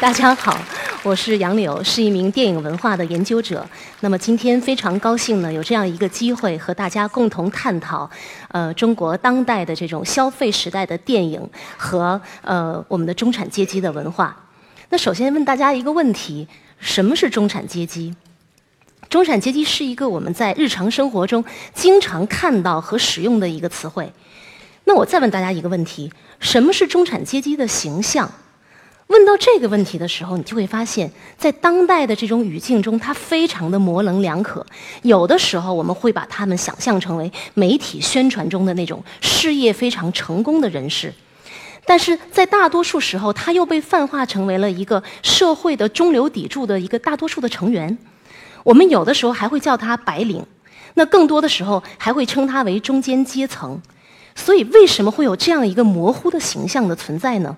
大家好，我是杨柳，是一名电影文化的研究者。那么今天非常高兴呢，有这样一个机会和大家共同探讨，呃，中国当代的这种消费时代的电影和呃我们的中产阶级的文化。那首先问大家一个问题：什么是中产阶级？中产阶级是一个我们在日常生活中经常看到和使用的一个词汇。那我再问大家一个问题：什么是中产阶级的形象？问到这个问题的时候，你就会发现，在当代的这种语境中，它非常的模棱两可。有的时候，我们会把他们想象成为媒体宣传中的那种事业非常成功的人士，但是在大多数时候，他又被泛化成为了一个社会的中流砥柱的一个大多数的成员。我们有的时候还会叫他白领，那更多的时候还会称他为中间阶层。所以，为什么会有这样一个模糊的形象的存在呢？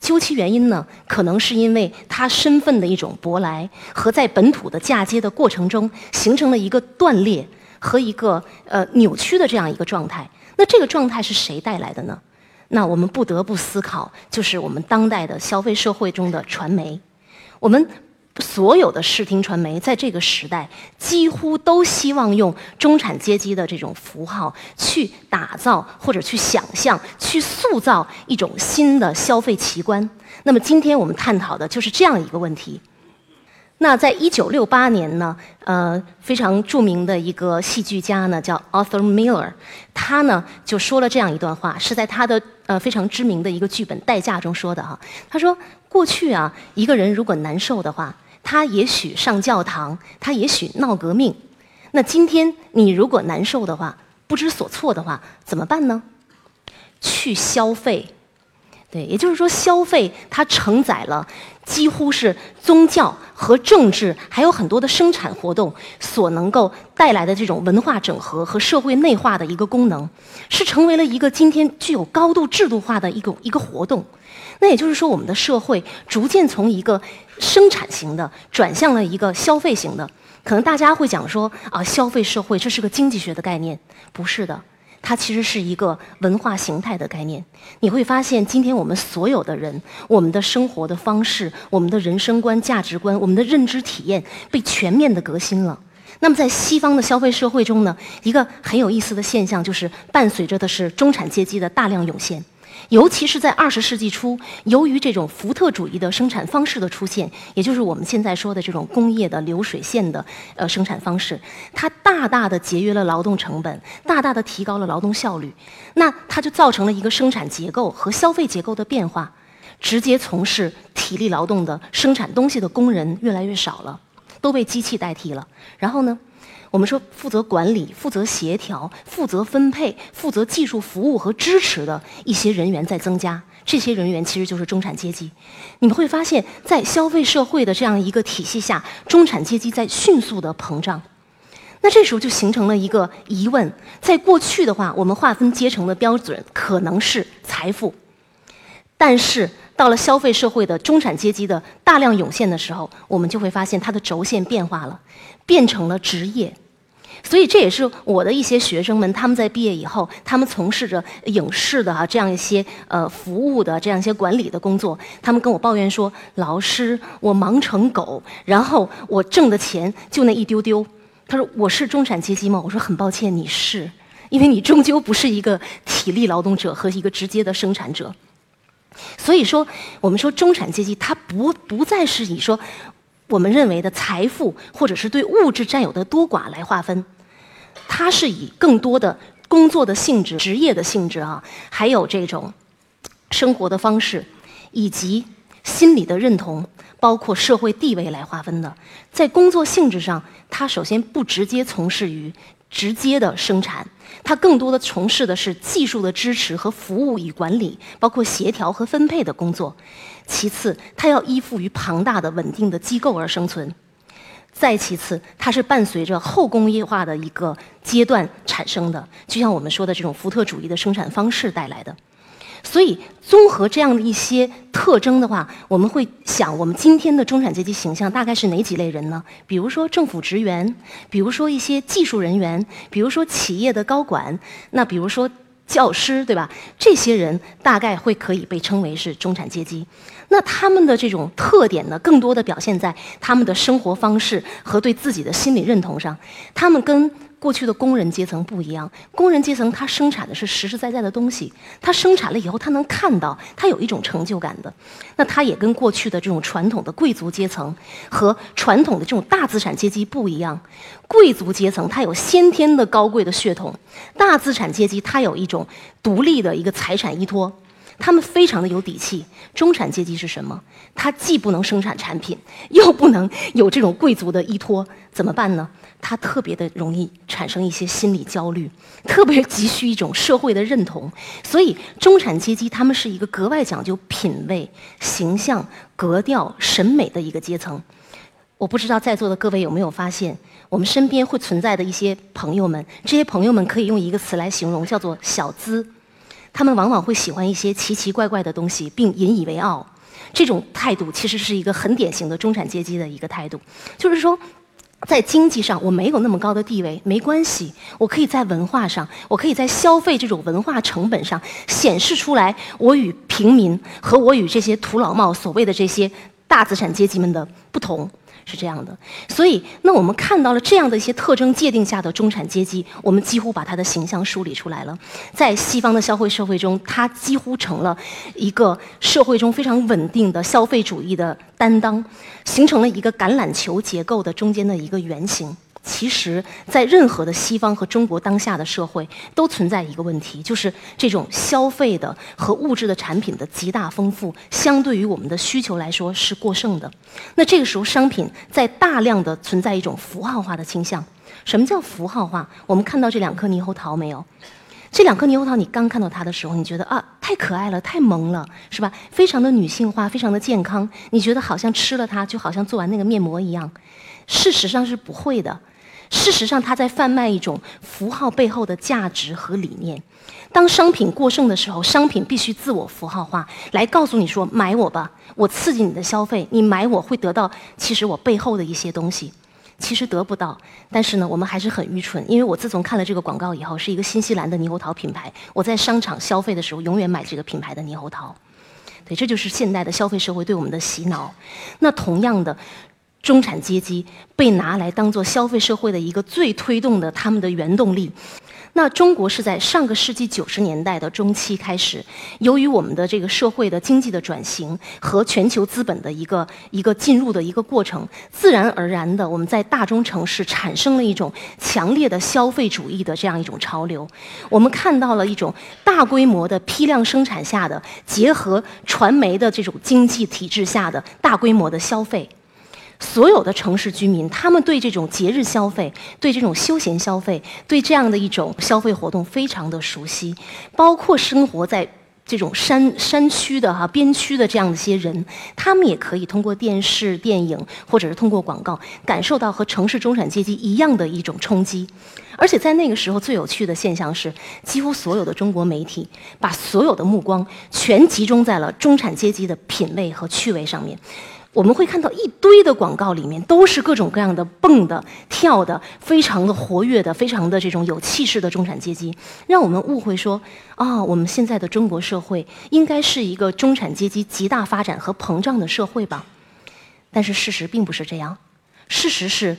究其原因呢，可能是因为他身份的一种舶来和在本土的嫁接的过程中，形成了一个断裂和一个呃扭曲的这样一个状态。那这个状态是谁带来的呢？那我们不得不思考，就是我们当代的消费社会中的传媒，我们。所有的视听传媒在这个时代，几乎都希望用中产阶级的这种符号去打造或者去想象、去塑造一种新的消费奇观。那么，今天我们探讨的就是这样一个问题。那在一九六八年呢，呃，非常著名的一个戏剧家呢，叫 Arthur Miller，他呢就说了这样一段话，是在他的呃非常知名的一个剧本《代价》中说的哈。他说：“过去啊，一个人如果难受的话。”他也许上教堂，他也许闹革命。那今天你如果难受的话，不知所措的话，怎么办呢？去消费，对，也就是说，消费它承载了几乎是宗教和政治，还有很多的生产活动所能够带来的这种文化整合和社会内化的一个功能，是成为了一个今天具有高度制度化的一个一个活动。那也就是说，我们的社会逐渐从一个生产型的转向了一个消费型的。可能大家会讲说啊，消费社会这是个经济学的概念，不是的，它其实是一个文化形态的概念。你会发现，今天我们所有的人，我们的生活的方式、我们的人生观、价值观、我们的认知体验被全面的革新了。那么，在西方的消费社会中呢，一个很有意思的现象就是，伴随着的是中产阶级的大量涌现。尤其是在二十世纪初，由于这种福特主义的生产方式的出现，也就是我们现在说的这种工业的流水线的呃生产方式，它大大的节约了劳动成本，大大的提高了劳动效率。那它就造成了一个生产结构和消费结构的变化，直接从事体力劳动的生产东西的工人越来越少了，都被机器代替了。然后呢？我们说，负责管理、负责协调、负责分配、负责技术服务和支持的一些人员在增加，这些人员其实就是中产阶级。你们会发现在消费社会的这样一个体系下，中产阶级在迅速的膨胀。那这时候就形成了一个疑问：在过去的话，我们划分阶层的标准可能是财富，但是到了消费社会的中产阶级的大量涌现的时候，我们就会发现它的轴线变化了。变成了职业，所以这也是我的一些学生们，他们在毕业以后，他们从事着影视的哈这样一些呃服务的这样一些管理的工作，他们跟我抱怨说：“老师，我忙成狗，然后我挣的钱就那一丢丢。”他说：“我是中产阶级吗？”我说：“很抱歉，你是，因为你终究不是一个体力劳动者和一个直接的生产者。所以说，我们说中产阶级，它不不再是以说。”我们认为的财富，或者是对物质占有的多寡来划分，它是以更多的工作的性质、职业的性质啊，还有这种生活的方式，以及心理的认同，包括社会地位来划分的。在工作性质上，它首先不直接从事于。直接的生产，它更多的从事的是技术的支持和服务与管理，包括协调和分配的工作。其次，它要依附于庞大的稳定的机构而生存。再其次，它是伴随着后工业化的一个阶段产生的，就像我们说的这种福特主义的生产方式带来的。所以，综合这样的一些特征的话，我们会想，我们今天的中产阶级形象大概是哪几类人呢？比如说政府职员，比如说一些技术人员，比如说企业的高管，那比如说教师，对吧？这些人大概会可以被称为是中产阶级。那他们的这种特点呢，更多的表现在他们的生活方式和对自己的心理认同上。他们跟过去的工人阶层不一样，工人阶层他生产的是实实在在的东西，他生产了以后他能看到，他有一种成就感的。那他也跟过去的这种传统的贵族阶层和传统的这种大资产阶级不一样。贵族阶层他有先天的高贵的血统，大资产阶级他有一种独立的一个财产依托。他们非常的有底气。中产阶级是什么？他既不能生产产品，又不能有这种贵族的依托，怎么办呢？他特别的容易产生一些心理焦虑，特别急需一种社会的认同。所以，中产阶级他们是一个格外讲究品味、形象、格调、审美的一个阶层。我不知道在座的各位有没有发现，我们身边会存在的一些朋友们，这些朋友们可以用一个词来形容，叫做“小资”。他们往往会喜欢一些奇奇怪怪的东西，并引以为傲。这种态度其实是一个很典型的中产阶级的一个态度，就是说，在经济上我没有那么高的地位，没关系，我可以在文化上，我可以在消费这种文化成本上显示出来，我与平民和我与这些土老帽所谓的这些大资产阶级们的不同。是这样的，所以那我们看到了这样的一些特征界定下的中产阶级，我们几乎把他的形象梳理出来了。在西方的消费社会中，他几乎成了一个社会中非常稳定的消费主义的担当，形成了一个橄榄球结构的中间的一个圆形。其实，在任何的西方和中国当下的社会，都存在一个问题，就是这种消费的和物质的产品的极大丰富，相对于我们的需求来说是过剩的。那这个时候，商品在大量的存在一种符号化的倾向。什么叫符号化？我们看到这两颗猕猴桃没有？这两颗猕猴桃，你刚看到它的时候，你觉得啊，太可爱了，太萌了，是吧？非常的女性化，非常的健康。你觉得好像吃了它，就好像做完那个面膜一样。事实上是不会的。事实上，他在贩卖一种符号背后的价值和理念。当商品过剩的时候，商品必须自我符号化，来告诉你说：“买我吧，我刺激你的消费，你买我会得到其实我背后的一些东西。”其实得不到，但是呢，我们还是很愚蠢。因为我自从看了这个广告以后，是一个新西兰的猕猴桃品牌，我在商场消费的时候永远买这个品牌的猕猴桃。对，这就是现代的消费社会对我们的洗脑。那同样的。中产阶级被拿来当做消费社会的一个最推动的他们的原动力。那中国是在上个世纪九十年代的中期开始，由于我们的这个社会的经济的转型和全球资本的一个一个进入的一个过程，自然而然的我们在大中城市产生了一种强烈的消费主义的这样一种潮流。我们看到了一种大规模的批量生产下的结合传媒的这种经济体制下的大规模的消费。所有的城市居民，他们对这种节日消费、对这种休闲消费、对这样的一种消费活动非常的熟悉，包括生活在这种山山区的哈边区的这样的一些人，他们也可以通过电视、电影或者是通过广告，感受到和城市中产阶级一样的一种冲击。而且在那个时候，最有趣的现象是，几乎所有的中国媒体把所有的目光全集中在了中产阶级的品味和趣味上面。我们会看到一堆的广告，里面都是各种各样的蹦的、跳的，非常的活跃的、非常的这种有气势的中产阶级，让我们误会说，啊，我们现在的中国社会应该是一个中产阶级极大发展和膨胀的社会吧？但是事实并不是这样，事实是，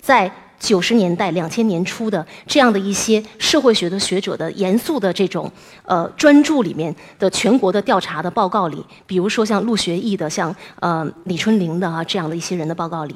在。九十年代、两千年初的这样的一些社会学的学者的严肃的这种呃专著里面的全国的调查的报告里，比如说像陆学义的、像呃李春玲的啊这样的一些人的报告里。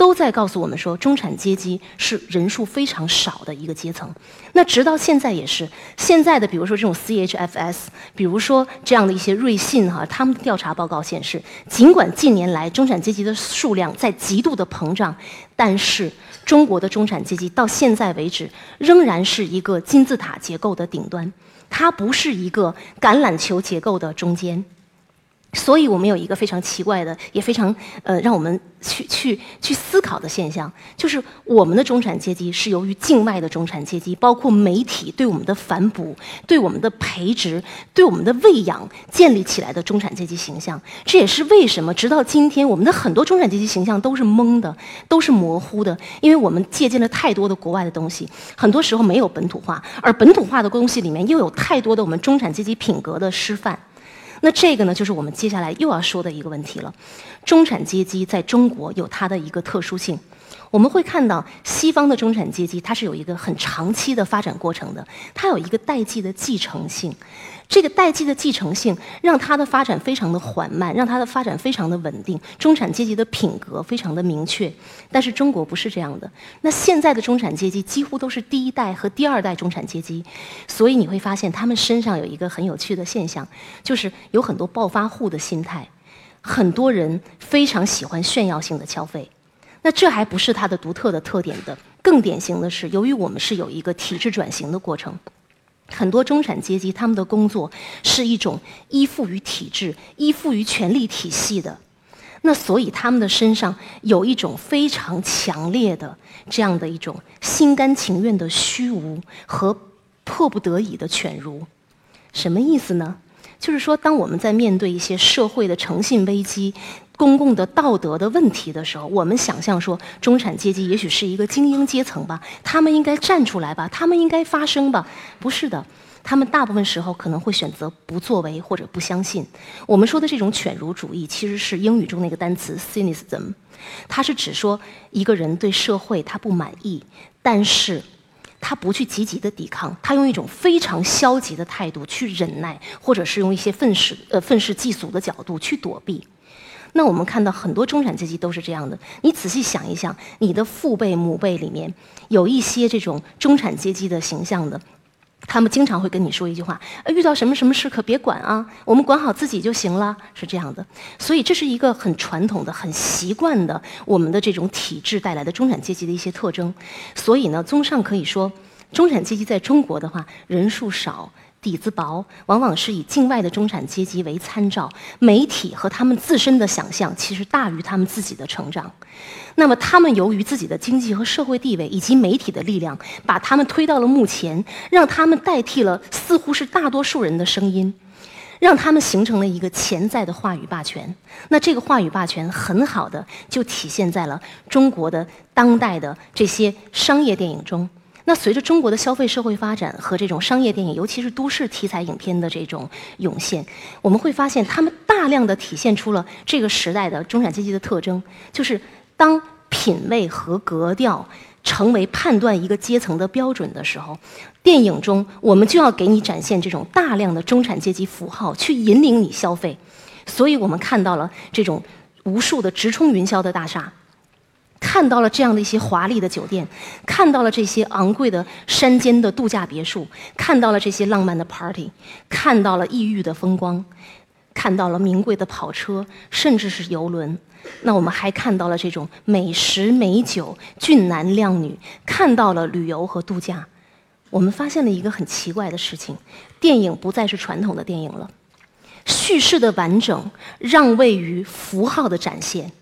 都在告诉我们说，中产阶级是人数非常少的一个阶层。那直到现在也是，现在的比如说这种 CHFS，比如说这样的一些瑞信哈，他们的调查报告显示，尽管近年来中产阶级的数量在极度的膨胀，但是中国的中产阶级到现在为止仍然是一个金字塔结构的顶端，它不是一个橄榄球结构的中间。所以我们有一个非常奇怪的，也非常呃让我们去去去思考的现象，就是我们的中产阶级是由于境外的中产阶级，包括媒体对我们的反哺、对我们的培植、对我们的喂养建立起来的中产阶级形象。这也是为什么直到今天，我们的很多中产阶级形象都是懵的，都是模糊的，因为我们借鉴了太多的国外的东西，很多时候没有本土化，而本土化的东西里面又有太多的我们中产阶级品格的示范。那这个呢，就是我们接下来又要说的一个问题了。中产阶级在中国有它的一个特殊性。我们会看到，西方的中产阶级它是有一个很长期的发展过程的，它有一个代际的继承性。这个代际的继承性让它的发展非常的缓慢，让它的发展非常的稳定。中产阶级的品格非常的明确，但是中国不是这样的。那现在的中产阶级几乎都是第一代和第二代中产阶级，所以你会发现他们身上有一个很有趣的现象，就是有很多暴发户的心态，很多人非常喜欢炫耀性的消费。那这还不是它的独特的特点的，更典型的是，由于我们是有一个体制转型的过程。很多中产阶级，他们的工作是一种依附于体制、依附于权力体系的，那所以他们的身上有一种非常强烈的这样的一种心甘情愿的虚无和迫不得已的犬儒。什么意思呢？就是说，当我们在面对一些社会的诚信危机。公共的道德的问题的时候，我们想象说，中产阶级也许是一个精英阶层吧，他们应该站出来吧，他们应该发声吧？不是的，他们大部分时候可能会选择不作为或者不相信。我们说的这种犬儒主义，其实是英语中那个单词 cynicism，它是指说一个人对社会他不满意，但是他不去积极的抵抗，他用一种非常消极的态度去忍耐，或者是用一些愤世呃愤世嫉俗的角度去躲避。那我们看到很多中产阶级都是这样的。你仔细想一想，你的父辈、母辈里面有一些这种中产阶级的形象的，他们经常会跟你说一句话：“遇到什么什么事可别管啊，我们管好自己就行了。”是这样的。所以这是一个很传统的、很习惯的我们的这种体制带来的中产阶级的一些特征。所以呢，综上可以说，中产阶级在中国的话，人数少。底子薄，往往是以境外的中产阶级为参照，媒体和他们自身的想象其实大于他们自己的成长。那么，他们由于自己的经济和社会地位以及媒体的力量，把他们推到了幕前，让他们代替了似乎是大多数人的声音，让他们形成了一个潜在的话语霸权。那这个话语霸权很好的就体现在了中国的当代的这些商业电影中。那随着中国的消费社会发展和这种商业电影，尤其是都市题材影片的这种涌现，我们会发现，他们大量的体现出了这个时代的中产阶级的特征，就是当品味和格调成为判断一个阶层的标准的时候，电影中我们就要给你展现这种大量的中产阶级符号，去引领你消费。所以我们看到了这种无数的直冲云霄的大厦。看到了这样的一些华丽的酒店，看到了这些昂贵的山间的度假别墅，看到了这些浪漫的 party，看到了异域的风光，看到了名贵的跑车，甚至是游轮。那我们还看到了这种美食美酒、俊男靓女，看到了旅游和度假。我们发现了一个很奇怪的事情：电影不再是传统的电影了，叙事的完整让位于符号的展现。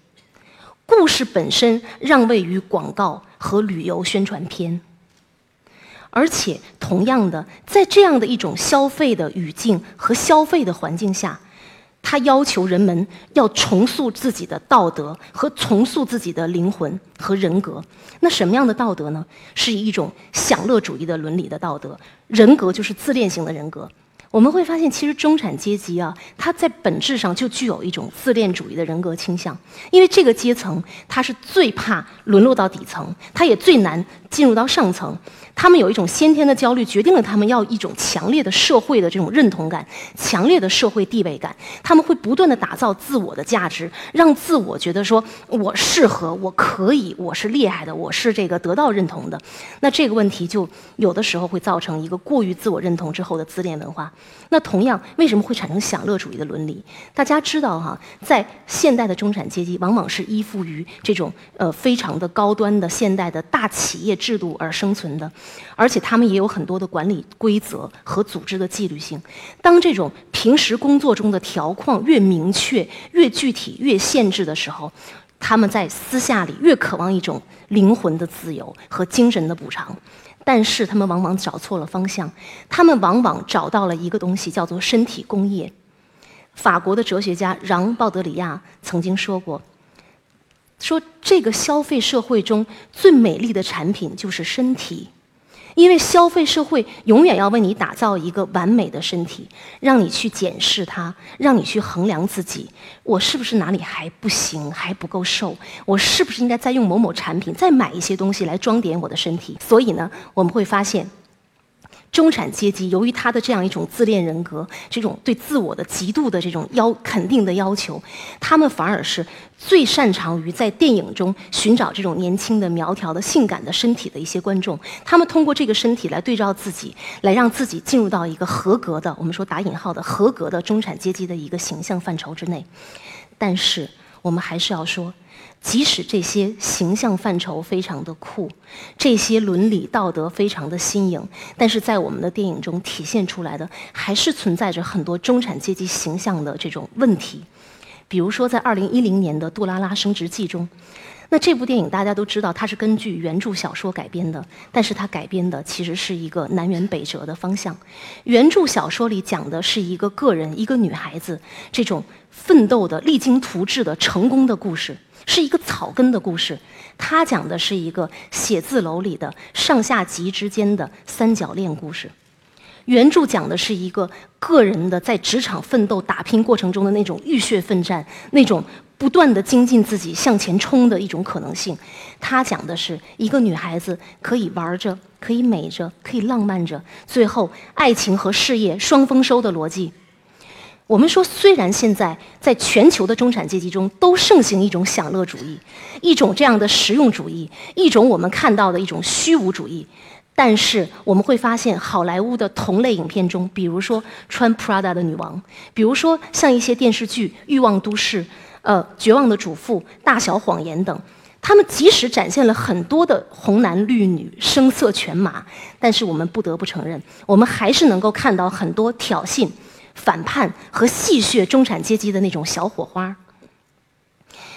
故事本身让位于广告和旅游宣传片，而且同样的，在这样的一种消费的语境和消费的环境下，它要求人们要重塑自己的道德和重塑自己的灵魂和人格。那什么样的道德呢？是一种享乐主义的伦理的道德，人格就是自恋型的人格。我们会发现，其实中产阶级啊，他在本质上就具有一种自恋主义的人格倾向，因为这个阶层，他是最怕沦落到底层，他也最难进入到上层。他们有一种先天的焦虑，决定了他们要一种强烈的社会的这种认同感，强烈的社会地位感。他们会不断的打造自我的价值，让自我觉得说我适合，我可以，我是厉害的，我是这个得到认同的。那这个问题就有的时候会造成一个过于自我认同之后的自恋文化。那同样，为什么会产生享乐主义的伦理？大家知道哈，在现代的中产阶级，往往是依附于这种呃非常的高端的现代的大企业制度而生存的。而且他们也有很多的管理规则和组织的纪律性。当这种平时工作中的条框越明确、越具体、越限制的时候，他们在私下里越渴望一种灵魂的自由和精神的补偿。但是他们往往找错了方向，他们往往找到了一个东西，叫做身体工业。法国的哲学家让·鲍德里亚曾经说过：“说这个消费社会中最美丽的产品就是身体。”因为消费社会永远要为你打造一个完美的身体，让你去检视它，让你去衡量自己，我是不是哪里还不行，还不够瘦？我是不是应该再用某某产品，再买一些东西来装点我的身体？所以呢，我们会发现。中产阶级由于他的这样一种自恋人格，这种对自我的极度的这种要肯定的要求，他们反而是最擅长于在电影中寻找这种年轻的、苗条的、性感的身体的一些观众。他们通过这个身体来对照自己，来让自己进入到一个合格的，我们说打引号的合格的中产阶级的一个形象范畴之内。但是，我们还是要说。即使这些形象范畴非常的酷，这些伦理道德非常的新颖，但是在我们的电影中体现出来的，还是存在着很多中产阶级形象的这种问题。比如说，在二零一零年的《杜拉拉升职记》中，那这部电影大家都知道，它是根据原著小说改编的，但是它改编的其实是一个南辕北辙的方向。原著小说里讲的是一个个人，一个女孩子这种奋斗的、励精图治的成功的故事。是一个草根的故事，它讲的是一个写字楼里的上下级之间的三角恋故事。原著讲的是一个个人的在职场奋斗打拼过程中的那种浴血奋战，那种不断的精进自己向前冲的一种可能性。它讲的是一个女孩子可以玩着，可以美着，可以浪漫着，最后爱情和事业双丰收的逻辑。我们说，虽然现在在全球的中产阶级中都盛行一种享乐主义，一种这样的实用主义，一种我们看到的一种虚无主义，但是我们会发现，好莱坞的同类影片中，比如说穿 Prada 的女王，比如说像一些电视剧《欲望都市》、呃《绝望的主妇》、《大小谎言》等，他们即使展现了很多的红男绿女、声色犬马，但是我们不得不承认，我们还是能够看到很多挑衅。反叛和戏谑中产阶级的那种小火花，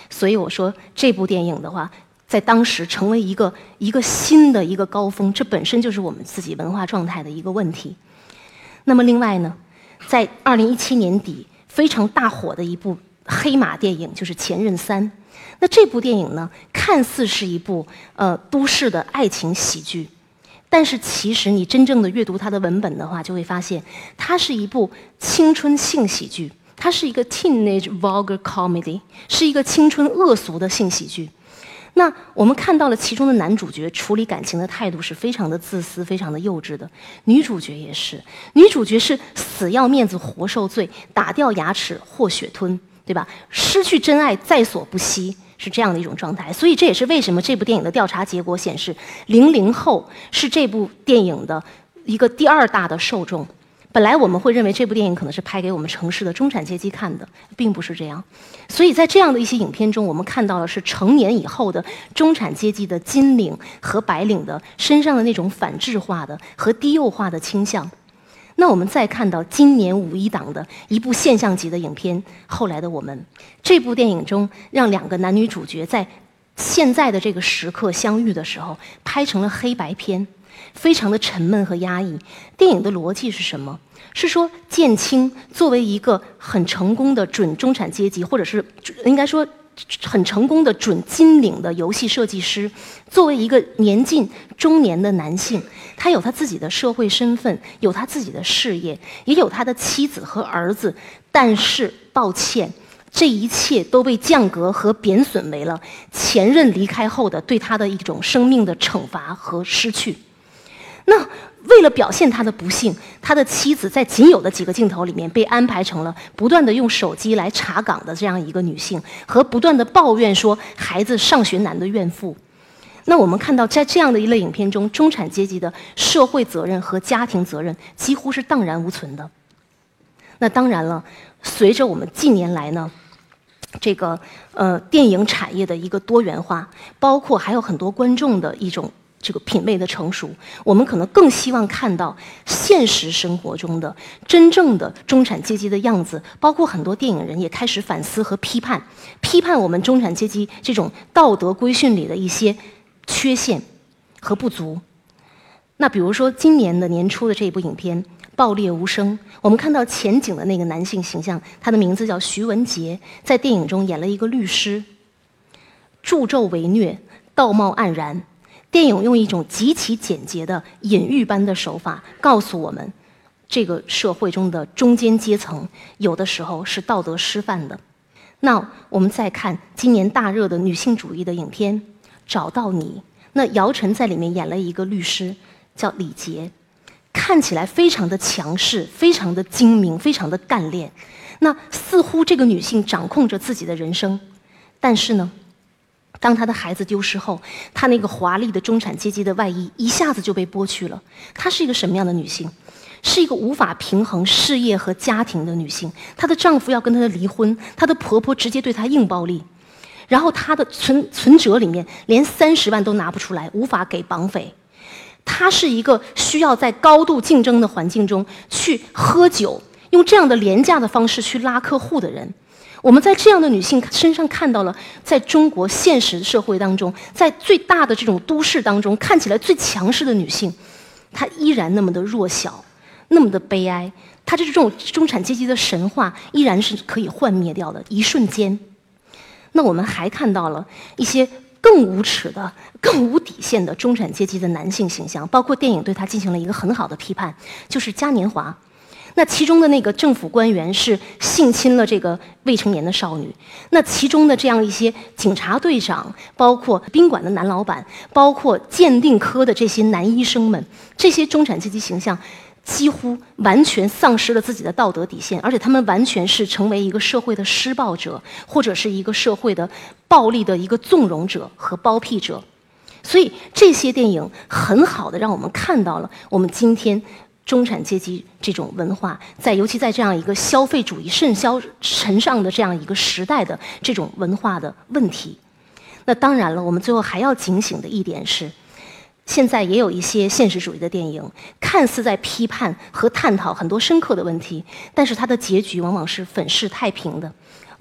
所以我说这部电影的话，在当时成为一个一个新的一个高峰，这本身就是我们自己文化状态的一个问题。那么另外呢，在二零一七年底非常大火的一部黑马电影就是《前任三》，那这部电影呢，看似是一部呃都市的爱情喜剧。但是其实你真正的阅读它的文本的话，就会发现，它是一部青春性喜剧，它是一个 teenage vulgar comedy，是一个青春恶俗的性喜剧。那我们看到了其中的男主角处理感情的态度是非常的自私、非常的幼稚的，女主角也是，女主角是死要面子活受罪，打掉牙齿或血吞，对吧？失去真爱在所不惜。是这样的一种状态，所以这也是为什么这部电影的调查结果显示，零零后是这部电影的一个第二大的受众。本来我们会认为这部电影可能是拍给我们城市的中产阶级看的，并不是这样。所以在这样的一些影片中，我们看到的是成年以后的中产阶级的金领和白领的身上的那种反智化的和低幼化的倾向。那我们再看到今年五一档的一部现象级的影片《后来的我们》，这部电影中让两个男女主角在现在的这个时刻相遇的时候，拍成了黑白片，非常的沉闷和压抑。电影的逻辑是什么？是说建青作为一个很成功的准中产阶级，或者是应该说。很成功的准金领的游戏设计师，作为一个年近中年的男性，他有他自己的社会身份，有他自己的事业，也有他的妻子和儿子。但是，抱歉，这一切都被降格和贬损为了前任离开后的对他的一种生命的惩罚和失去。那。为了表现他的不幸，他的妻子在仅有的几个镜头里面被安排成了不断的用手机来查岗的这样一个女性，和不断的抱怨说孩子上学难的怨妇。那我们看到，在这样的一类影片中，中产阶级的社会责任和家庭责任几乎是荡然无存的。那当然了，随着我们近年来呢，这个呃电影产业的一个多元化，包括还有很多观众的一种。这个品味的成熟，我们可能更希望看到现实生活中的真正的中产阶级的样子。包括很多电影人也开始反思和批判，批判我们中产阶级这种道德规训里的一些缺陷和不足。那比如说今年的年初的这一部影片《爆裂无声》，我们看到前景的那个男性形象，他的名字叫徐文杰，在电影中演了一个律师，助纣为虐，道貌岸然。电影用一种极其简洁的隐喻般的手法，告诉我们，这个社会中的中间阶层有的时候是道德失范的。那我们再看今年大热的女性主义的影片《找到你》，那姚晨在里面演了一个律师，叫李杰，看起来非常的强势，非常的精明，非常的干练。那似乎这个女性掌控着自己的人生，但是呢？当他的孩子丢失后，他那个华丽的中产阶级的外衣一下子就被剥去了。她是一个什么样的女性？是一个无法平衡事业和家庭的女性。她的丈夫要跟她的离婚，她的婆婆直接对她硬暴力，然后她的存存折里面连三十万都拿不出来，无法给绑匪。她是一个需要在高度竞争的环境中去喝酒，用这样的廉价的方式去拉客户的人。我们在这样的女性身上看到了，在中国现实社会当中，在最大的这种都市当中，看起来最强势的女性，她依然那么的弱小，那么的悲哀。她就是这种中产阶级的神话，依然是可以幻灭掉的，一瞬间。那我们还看到了一些更无耻的、更无底线的中产阶级的男性形象，包括电影对他进行了一个很好的批判，就是嘉年华。那其中的那个政府官员是性侵了这个未成年的少女，那其中的这样一些警察队长，包括宾馆的男老板，包括鉴定科的这些男医生们，这些中产阶级形象几乎完全丧失了自己的道德底线，而且他们完全是成为一个社会的施暴者，或者是一个社会的暴力的一个纵容者和包庇者。所以这些电影很好的让我们看到了我们今天。中产阶级这种文化，在尤其在这样一个消费主义甚嚣尘上的这样一个时代的这种文化的问题，那当然了，我们最后还要警醒的一点是，现在也有一些现实主义的电影，看似在批判和探讨很多深刻的问题，但是它的结局往往是粉饰太平的。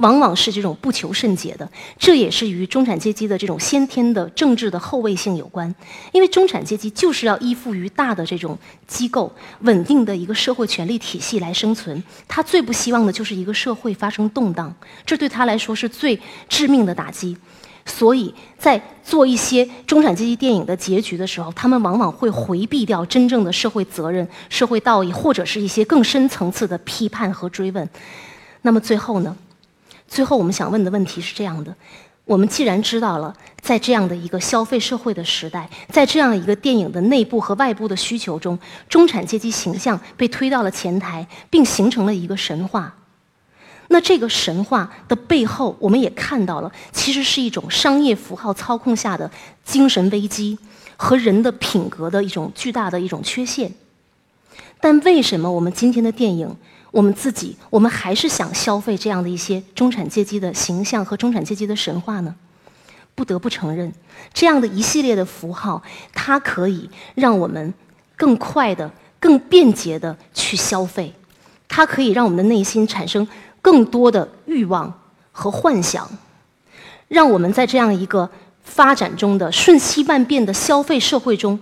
往往是这种不求甚解的，这也是与中产阶级的这种先天的政治的后位性有关。因为中产阶级就是要依附于大的这种机构、稳定的一个社会权力体系来生存，他最不希望的就是一个社会发生动荡，这对他来说是最致命的打击。所以在做一些中产阶级电影的结局的时候，他们往往会回避掉真正的社会责任、社会道义，或者是一些更深层次的批判和追问。那么最后呢？最后，我们想问的问题是这样的：我们既然知道了，在这样的一个消费社会的时代，在这样一个电影的内部和外部的需求中，中产阶级形象被推到了前台，并形成了一个神话。那这个神话的背后，我们也看到了，其实是一种商业符号操控下的精神危机和人的品格的一种巨大的一种缺陷。但为什么我们今天的电影？我们自己，我们还是想消费这样的一些中产阶级的形象和中产阶级的神话呢？不得不承认，这样的一系列的符号，它可以让我们更快的、更便捷的去消费，它可以让我们的内心产生更多的欲望和幻想，让我们在这样一个发展中的瞬息万变的消费社会中，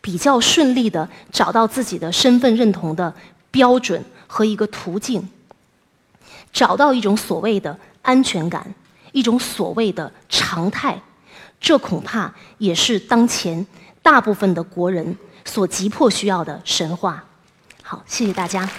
比较顺利的找到自己的身份认同的标准。和一个途径，找到一种所谓的安全感，一种所谓的常态，这恐怕也是当前大部分的国人所急迫需要的神话。好，谢谢大家。